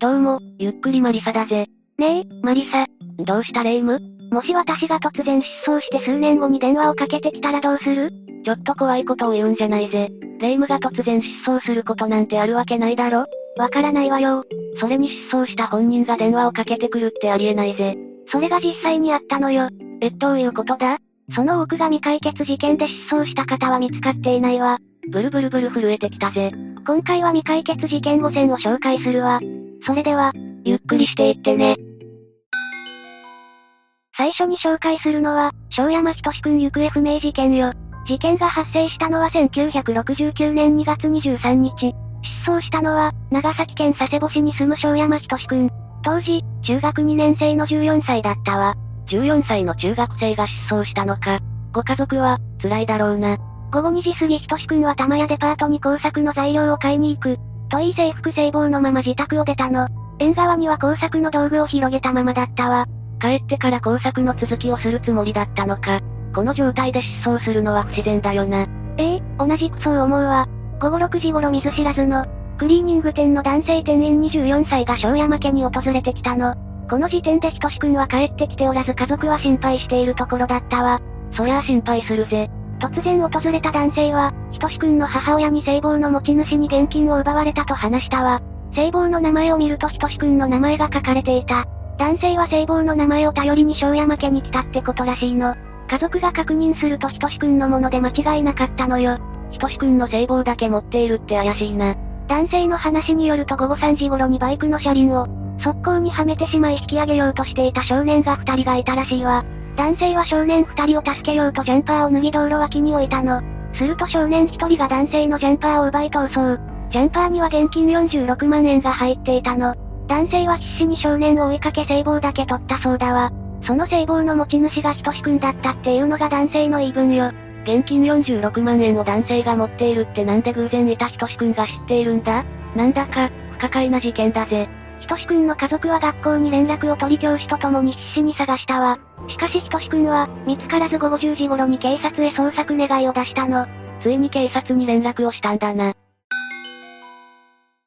どうも、ゆっくりマリサだぜ。ねえ、マリサ。どうしたレ夢ム？もし私が突然失踪して数年後に電話をかけてきたらどうする？ちょっと怖いことを言うんじゃないぜ。レ夢ムが突然失踪することなんてあるわけないだろわからないわよ。それに失踪した本人が電話をかけてくるってありえないぜ。それが実際にあったのよ。え、どういうことだ？その多くが未解決事件で失踪した方は見つかっていないわ。ブルブルブル震えてきたぜ。今回は未解決事件5選を紹介するわ。それでは、ゆっくりしていってね。最初に紹介するのは、小山仁くん行方不明事件よ。事件が発生したのは1969年2月23日。失踪したのは、長崎県佐世保市に住む小山仁くん。当時、中学2年生の14歳だったわ。14歳の中学生が失踪したのか。ご家族は、辛いだろうな。午後2時過ぎ仁くんは玉屋デパートに工作の材料を買いに行く。といい制服制帽のまま自宅を出たの。縁側には工作の道具を広げたままだったわ。帰ってから工作の続きをするつもりだったのか。この状態で失踪するのは不自然だよな。ええ同じくそう思うわ。午後6時頃見ず知らずの、クリーニング店の男性店員24歳が小山家に訪れてきたの。この時点でひとしくんは帰ってきておらず家族は心配しているところだったわ。そりゃあ心配するぜ。突然訪れた男性は、ひとしくんの母親に聖望の持ち主に現金を奪われたと話したわ。聖望の名前を見るとひとしくんの名前が書かれていた。男性は聖望の名前を頼りに小山家に来たってことらしいの。家族が確認するとひとしくんのもので間違いなかったのよ。ひとしくんの聖望だけ持っているって怪しいな。男性の話によると午後3時頃にバイクの車輪を、速攻にはめてしまい引き上げようとしていた少年が2人がいたらしいわ。男性は少年2人を助けようとジャンパーを脱ぎ道路脇に置いたの。すると少年1人が男性のジャンパーを奪い逃走。ジャンパーには現金46万円が入っていたの。男性は必死に少年を追いかけ聖望だけ取ったそうだわ。その聖望の持ち主がひとしくんだったっていうのが男性の言い分よ。現金46万円を男性が持っているってなんで偶然いたひとしくんが知っているんだ？なんだか、不可解な事件だぜ。ひとしくんの家族は学校に連絡を取り教師と共に必死に探したわ。しかしひとしくんは、見つからず午後10時頃に警察へ捜索願いを出したの。ついに警察に連絡をしたんだな。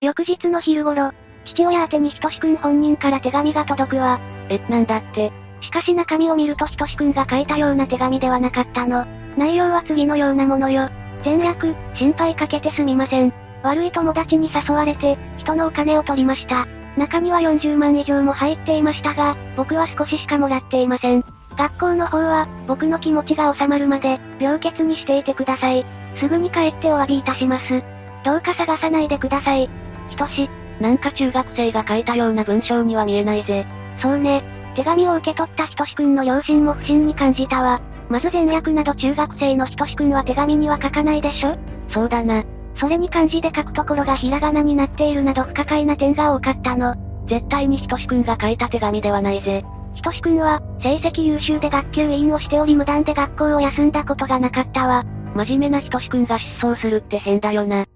翌日の昼頃、父親宛てにひとしくん本人から手紙が届くわ。え、なんだって？しかし中身を見るとひとしくんが書いたような手紙ではなかったの。内容は次のようなものよ。全略、心配かけてすみません。悪い友達に誘われて、人のお金を取りました。中には40万以上も入っていましたが、僕は少ししかもらっていません。学校の方は、僕の気持ちが収まるまで、病欠にしていてください。すぐに帰ってお詫びいたします。どうか探さないでください。ひとし、なんか中学生が書いたような文章には見えないぜ。そうね。手紙を受け取ったひとしくんの両親も不審に感じたわ。まず前略など中学生のひとしくんは手紙には書かないでしょそうだな。それに漢字で書くところがひらがなになっているなど不可解な点が多かったの。絶対にひとしくんが書いた手紙ではないぜ。ひとしくんは、成績優秀で学級委員をしており無断で学校を休んだことがなかったわ。真面目なひとしくんが失踪するって変だよな。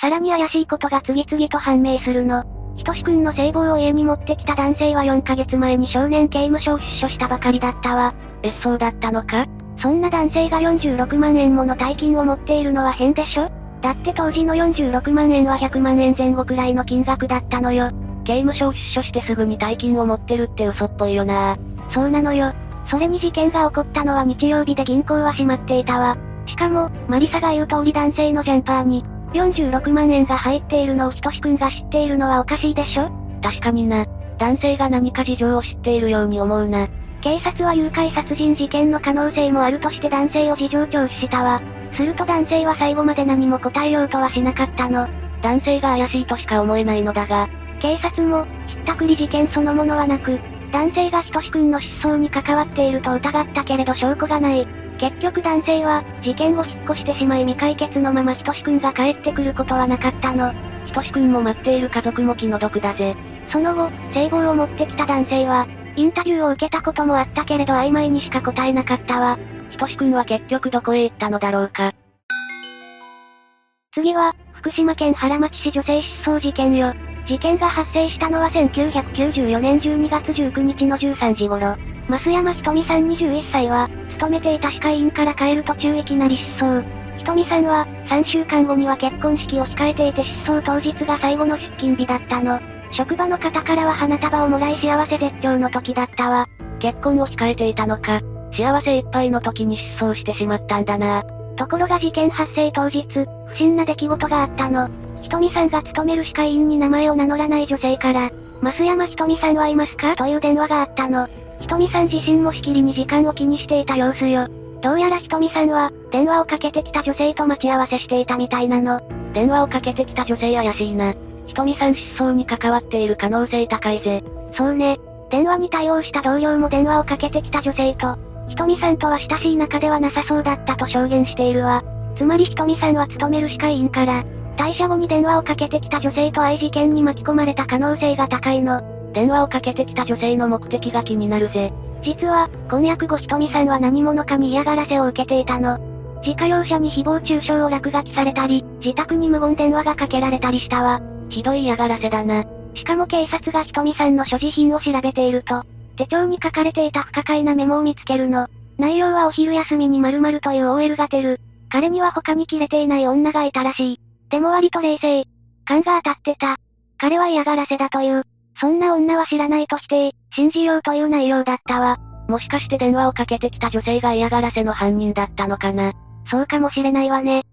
さらに怪しいことが次々と判明するの。ひとしくんの聖望を家に持ってきた男性は4ヶ月前に少年刑務所を出所したばかりだったわ。え、そうだったのか？そんな男性が46万円もの大金を持っているのは変でしょ？だって当時の46万円は100万円前後くらいの金額だったのよ。刑務所を出所してすぐに大金を持ってるって嘘っぽいよなそうなのよ。それに事件が起こったのは日曜日で銀行は閉まっていたわ。しかも、マリサが言う通り男性のジャンパーに、46万円が入っているのをひとしくんが知っているのはおかしいでしょ？確かにな。男性が何か事情を知っているように思うな。警察は誘拐殺人事件の可能性もあるとして男性を事情聴取したわ。すると男性は最後まで何も答えようとはしなかったの。男性が怪しいとしか思えないのだが、警察も、ひったくり事件そのものはなく、男性がひとしくんの失踪に関わっていると疑ったけれど証拠がない。結局男性は、事件後引っ越してしまい未解決のままひとしくんが帰ってくることはなかったの。ひとしくんも待っている家族も気の毒だぜ。その後、聖望を持ってきた男性は、インタビューを受けたこともあったけれど曖昧にしか答えなかったわ。ひとしくんは結局どこへ行ったのだろうか。次は、福島県原町市女性失踪事件よ。事件が発生したのは1994年12月19日の13時頃。増山ひとみさん21歳は、勤めていた歯科医院から帰る途中いきなり失踪。ひとみさんは、3週間後には結婚式を控えていて失踪当日が最後の出勤日だったの。職場の方からは花束をもらい幸せ絶頂の時だったわ。結婚を控えていたのか。幸せいっぱいの時に失踪してしまったんだな。ところが事件発生当日、不審な出来事があったの。ひとみさんが勤める歯科医院に名前を名乗らない女性から、増山ひとみさんはいますか？という電話があったの。ひとみさん自身もしきりに時間を気にしていた様子よ。どうやらひとみさんは、電話をかけてきた女性と待ち合わせしていたみたいなの。電話をかけてきた女性怪しいな。ひとみさん失踪に関わっている可能性高いぜ。そうね。電話に対応した同僚も電話をかけてきた女性と、ひとみさんとは親しい仲ではなさそうだったと証言しているわ。つまりひとみさんは勤める歯科医院から、退社後に電話をかけてきた女性と愛事件に巻き込まれた可能性が高いの。電話をかけてきた女性の目的が気になるぜ。実は、婚約後ひとみさんは何者かに嫌がらせを受けていたの。自家用車に誹謗中傷を落書きされたり、自宅に無言電話がかけられたりしたわ。ひどい嫌がらせだな。しかも警察がひとみさんの所持品を調べていると、手帳に書かれていた不可解なメモを見つけるの。内容はお昼休みに〇〇という OL が出る。彼には他に切れていない女がいたらしい。でも割と冷静。勘が当たってた。彼は嫌がらせだという。そんな女は知らないとして、信じようという内容だったわ。もしかして電話をかけてきた女性が嫌がらせの犯人だったのかな。そうかもしれないわね。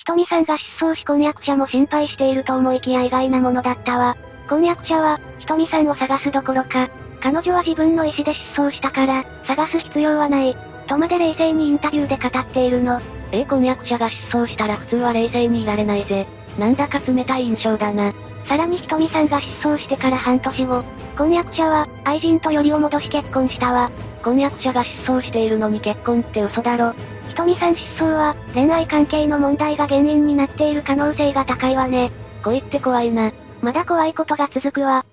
ひとみさんが失踪し婚約者も心配していると思いきや意外なものだったわ。婚約者は、ひとみさんを探すどころか、彼女は自分の意思で失踪したから、探す必要はない。とまで冷静にインタビューで語っているの。ええ婚約者が失踪したら普通は冷静にいられないぜ。なんだか冷たい印象だな。さらにひとみさんが失踪してから半年後、婚約者は、愛人とよりを戻し結婚したわ。婚約者が失踪しているのに結婚って嘘だろ。ひとみさん失踪は、恋愛関係の問題が原因になっている可能性が高いわね。恋って怖いな。まだ怖いことが続くわ。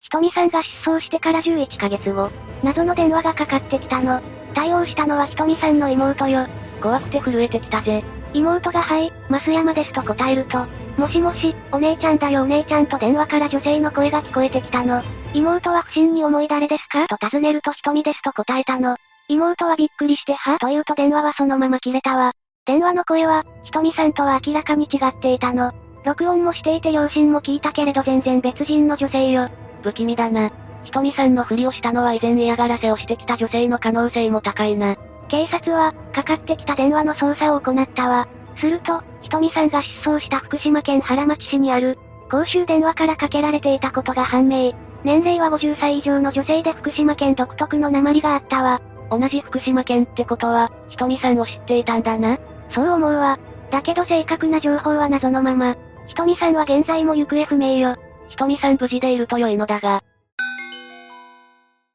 ひとみさんが失踪してから11ヶ月後、謎の電話がかかってきたの。対応したのはひとみさんの妹よ。怖くて震えてきたぜ。妹がはい、増山ですと答えると、もしもし、お姉ちゃんだよお姉ちゃんと電話から女性の声が聞こえてきたの。妹は不審に思い誰ですか？と尋ねると瞳ですと答えたの。妹はびっくりしては？と言うと電話はそのまま切れたわ。電話の声は、瞳さんとは明らかに違っていたの。録音もしていて両親も聞いたけれど全然別人の女性よ。不気味だな。ひとみさんのふりをしたのは以前嫌がらせをしてきた女性の可能性も高いな。警察は、かかってきた電話の捜査を行ったわ。すると、ひとみさんが失踪した福島県原町市にある、公衆電話からかけられていたことが判明。年齢は50歳以上の女性で福島県独特の鉛があったわ。同じ福島県ってことは、ひとみさんを知っていたんだな。そう思うわ。だけど正確な情報は謎のまま。ひとみさんは現在も行方不明よ。ひとみさん無事でいると良いのだが。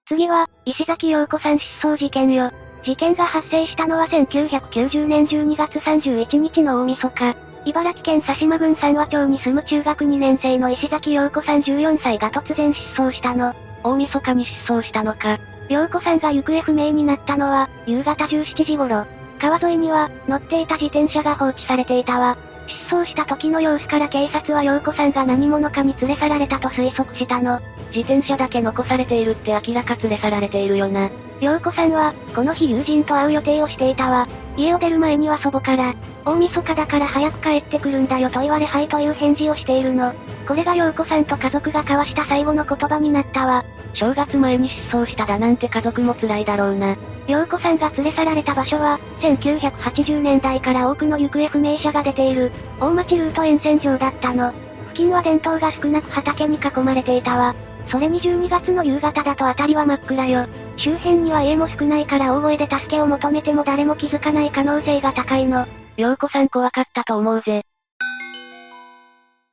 次は、石崎陽子さん失踪事件よ。事件が発生したのは1990年12月31日の大晦日。茨城県佐島郡三和町に住む中学2年生の石崎陽子さん14歳が突然失踪したの。大晦日に失踪したのか。陽子さんが行方不明になったのは、夕方17時頃。川沿いには、乗っていた自転車が放置されていたわ。失踪した時の様子から警察は陽子さんが何者かに連れ去られたと推測したの。自転車だけ残されているって明らか連れ去られているよな。陽子さんは、この日友人と会う予定をしていたわ。家を出る前には祖母から、大晦日だから早く帰ってくるんだよと言われはいという返事をしているの。これが陽子さんと家族が交わした最後の言葉になったわ。正月前に失踪しただなんて家族も辛いだろうな。陽子さんが連れ去られた場所は、1980年代から多くの行方不明者が出ている、大町ルート沿線上だったの。付近は伝統が少なく畑に囲まれていたわ。それに12月の夕方だと辺りは真っ暗よ。周辺には家も少ないから大声で助けを求めても誰も気づかない可能性が高いの。陽子さん怖かったと思うぜ。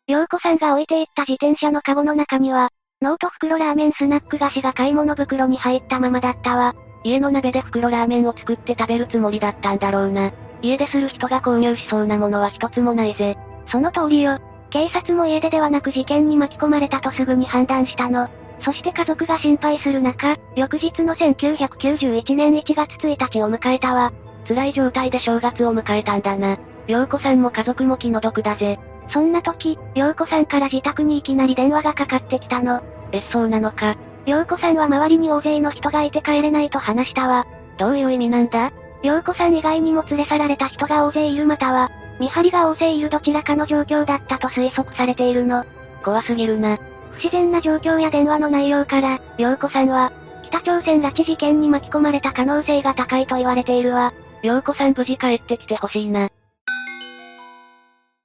陽子さんが置いていった自転車のカゴの中には、ノート袋ラーメンスナック菓子が買い物袋に入ったままだったわ。家の鍋で袋ラーメンを作って食べるつもりだったんだろうな。家でする人が購入しそうなものは一つもないぜ。その通りよ。警察も家出ではなく事件に巻き込まれたとすぐに判断したの。そして家族が心配する中、翌日の1991年1月1日を迎えたわ。辛い状態で正月を迎えたんだな。陽子さんも家族も気の毒だぜ。そんな時、陽子さんから自宅にいきなり電話がかかってきたの。え、そうなのか。陽子さんは周りに大勢の人がいて帰れないと話したわ。どういう意味なんだ？陽子さん以外にも連れ去られた人が大勢いるまたは、見張りが大勢いるどちらかの状況だったと推測されているの。怖すぎるな。不自然な状況や電話の内容から、陽子さんは、北朝鮮拉致事件に巻き込まれた可能性が高いと言われているわ。陽子さん無事帰ってきてほしいな。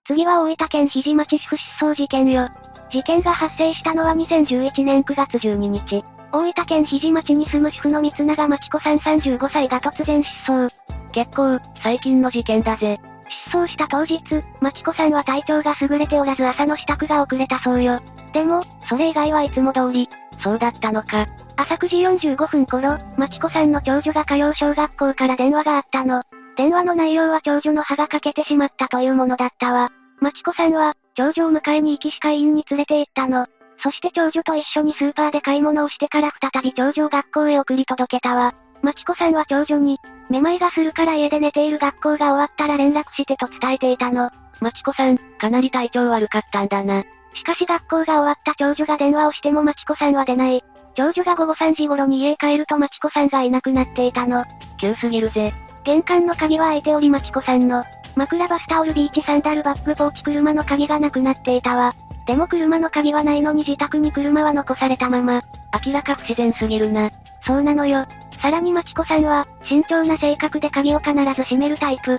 次は大分県肘町市失踪事件よ。事件が発生したのは2011年9月12日。大分県肘町に住む主婦の三永町子さん35歳が突然失踪。結構、最近の事件だぜ。失踪した当日、町子さんは体調が優れておらず朝の支度が遅れたそうよ。でも、それ以外はいつも通り。そうだったのか。朝9時45分頃、町子さんの長女が通う小学校から電話があったの。電話の内容は長女の歯が欠けてしまったというものだったわ。町子さんは、長女を迎えに行き歯科医院に連れて行ったの。そして長女と一緒にスーパーで買い物をしてから再び長女を学校へ送り届けたわ。町子さんは長女に、めまいがするから家で寝ている学校が終わったら連絡してと伝えていたの。町子さん、かなり体調悪かったんだな。しかし学校が終わった長女が電話をしても町子さんは出ない。長女が午後3時頃に家へ帰ると町子さんがいなくなっていたの。急すぎるぜ。玄関の鍵は開いており町子さんの、枕バスタオルビーチサンダルバッグポーチ車の鍵がなくなっていたわ。でも車の鍵はないのに自宅に車は残されたまま。明らか不自然すぎるな。そうなのよ。さらに町子さんは、慎重な性格で鍵を必ず閉めるタイプ。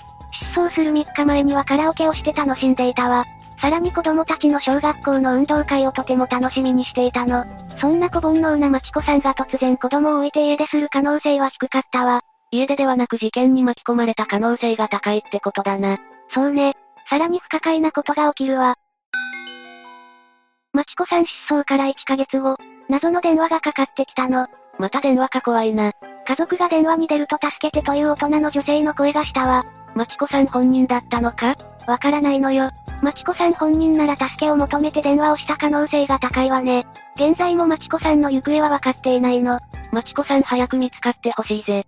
失踪する3日前にはカラオケをして楽しんでいたわ。さらに子供たちの小学校の運動会をとても楽しみにしていたの。そんな小煩悩な町子さんが突然子供を置いて家出する可能性は低かったわ。家出ではなく事件に巻き込まれた可能性が高いってことだな。そうね。さらに不可解なことが起きるわ。町子さん失踪から1ヶ月後、謎の電話がかかってきたの。また電話か怖いな。家族が電話に出ると助けてという大人の女性の声がしたわ。町子さん本人だったのか？わからないのよ。町子さん本人なら助けを求めて電話をした可能性が高いわね。現在も町子さんの行方は分かっていないの。町子さん早く見つかってほしいぜ。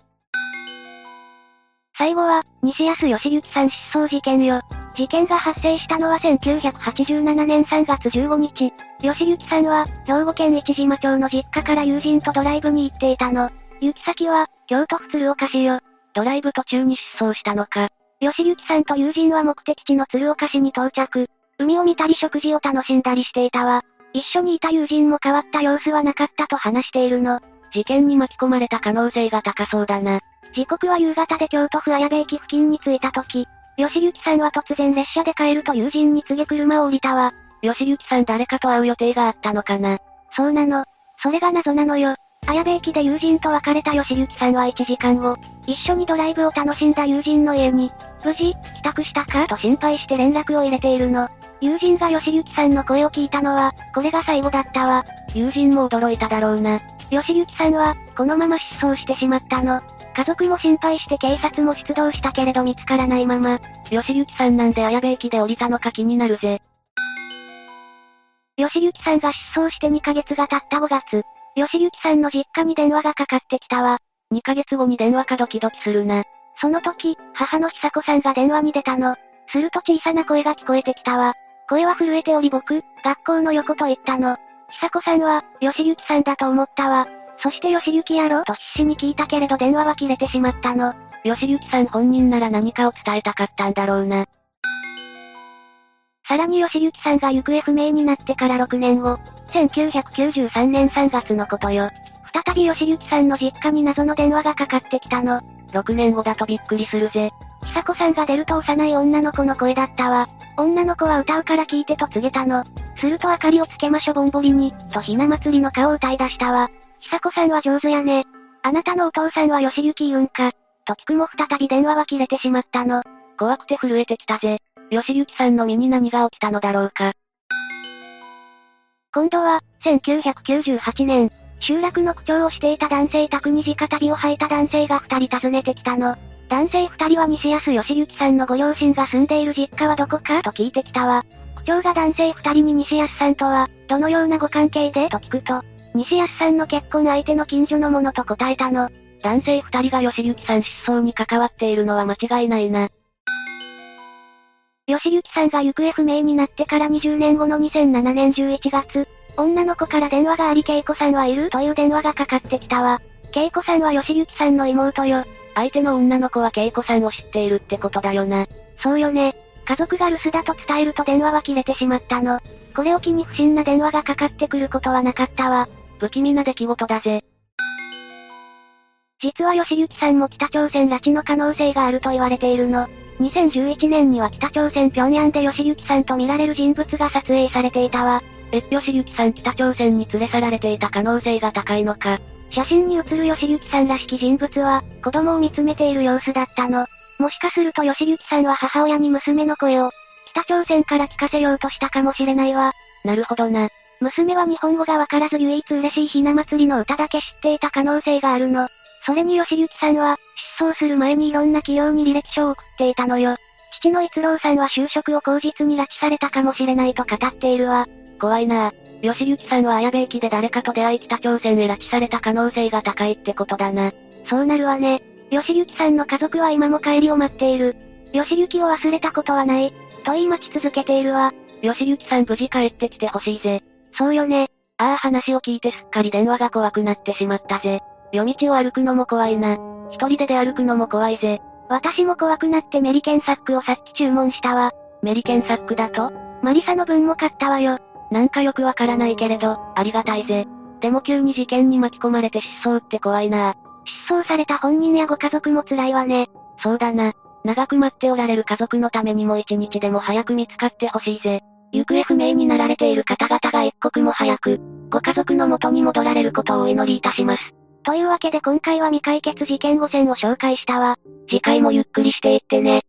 最後は、西安義行さん失踪事件よ。事件が発生したのは1987年3月15日。吉行さんは、兵庫県市島町の実家から友人とドライブに行っていたの。行き先は、京都府鶴岡市よ。ドライブ途中に失踪したのか。吉行さんと友人は目的地の鶴岡市に到着。海を見たり食事を楽しんだりしていたわ。一緒にいた友人も変わった様子はなかったと話しているの。事件に巻き込まれた可能性が高そうだな。時刻は夕方で京都府綾部駅付近に着いた時、吉行さんは突然列車で帰ると友人に告げ車を降りたわ。吉行さん誰かと会う予定があったのかな。そうなの。それが謎なのよ。綾部駅で友人と別れた吉行さんは1時間後、一緒にドライブを楽しんだ友人の家に、無事、帰宅したか？と心配して連絡を入れているの。友人が吉行さんの声を聞いたのは、これが最後だったわ。友人も驚いただろうな。吉行さんは、このまま失踪してしまったの。家族も心配して警察も出動したけれど見つからないまま。吉行さんなんで綾部駅で降りたのか気になるぜ。吉行さんが失踪して2ヶ月が経った5月、吉行さんの実家に電話がかかってきたわ。2ヶ月後に電話かドキドキするな。その時、母の久子さんが電話に出たの。すると小さな声が聞こえてきたわ。声は震えており僕、学校の横と言ったの。久子さんは、吉行さんだと思ったわ。そして吉行やろと必死に聞いたけれど電話は切れてしまったの。吉行さん本人なら何かを伝えたかったんだろうな。さらに吉行さんが行方不明になってから6年後、1993年3月のことよ。再び吉行さんの実家に謎の電話がかかってきたの。6年後だとびっくりするぜ。久子さんが出ると幼い女の子の声だったわ。女の子は歌うから聞いてと告げたの。すると明かりをつけましょぼんぼりに、とひな祭りの顔を歌い出したわ。久子さんは上手やね。あなたのお父さんは吉行言うんか。と聞くも再び電話は切れてしまったの。怖くて震えてきたぜ。吉行さんの身に何が起きたのだろうか。今度は、1998年、集落の区長をしていた男性宅に直旅を吐いた男性が二人訪ねてきたの。男性二人は西安義行さんのご両親が住んでいる実家はどこかと聞いてきたわ。区長が男性二人に西安さんとは、どのようなご関係で？と聞くと、西安さんの結婚相手の近所のものと答えたの。男性二人が義行さん失踪に関わっているのは間違いないな。吉行さんが行方不明になってから20年後の2007年11月、女の子から電話があり恵子さんはいるという電話がかかってきたわ。恵子さんは吉行さんの妹よ。相手の女の子は恵子さんを知っているってことだよな。そうよね。家族が留守だと伝えると電話は切れてしまったの。これを機に不審な電話がかかってくることはなかったわ。不気味な出来事だぜ。実は吉行さんも北朝鮮拉致の可能性があると言われているの。2011年には北朝鮮平壌で吉行さんと見られる人物が撮影されていたわ。え、吉行さん北朝鮮に連れ去られていた可能性が高いのか。写真に写る吉行さんらしき人物は、子供を見つめている様子だったの。もしかすると吉行さんは母親に娘の声を、北朝鮮から聞かせようとしたかもしれないわ。なるほどな。娘は日本語がわからず唯一嬉しいひな祭りの歌だけ知っていた可能性があるの。それに吉行さんは、失踪する前にいろんな企業に履歴書を送っていたのよ。父の一郎さんは就職を口実に拉致されたかもしれないと語っているわ。怖いな吉行さんは綾部駅で誰かと出会い北朝鮮へ拉致された可能性が高いってことだな。そうなるわね。吉行さんの家族は今も帰りを待っている。吉行を忘れたことはない。と言い待ち続けているわ。吉行さん無事帰ってきてほしいぜ。そうよね。ああ話を聞いてすっかり電話が怖くなってしまったぜ。夜道を歩くのも怖いな。一人で出歩くのも怖いぜ。私も怖くなってメリケンサックをさっき注文したわ。メリケンサックだと？マリサの分も買ったわよ。なんかよくわからないけれど、ありがたいぜ。でも急に事件に巻き込まれて失踪って怖いな失踪された本人やご家族も辛いわね。そうだな。長く待っておられる家族のためにも一日でも早く見つかってほしいぜ。行方不明になられている方々が一刻も早く、ご家族の元に戻られることをお祈りいたします。というわけで今回は未解決事件5選を紹介したわ。次回もゆっくりしていってね。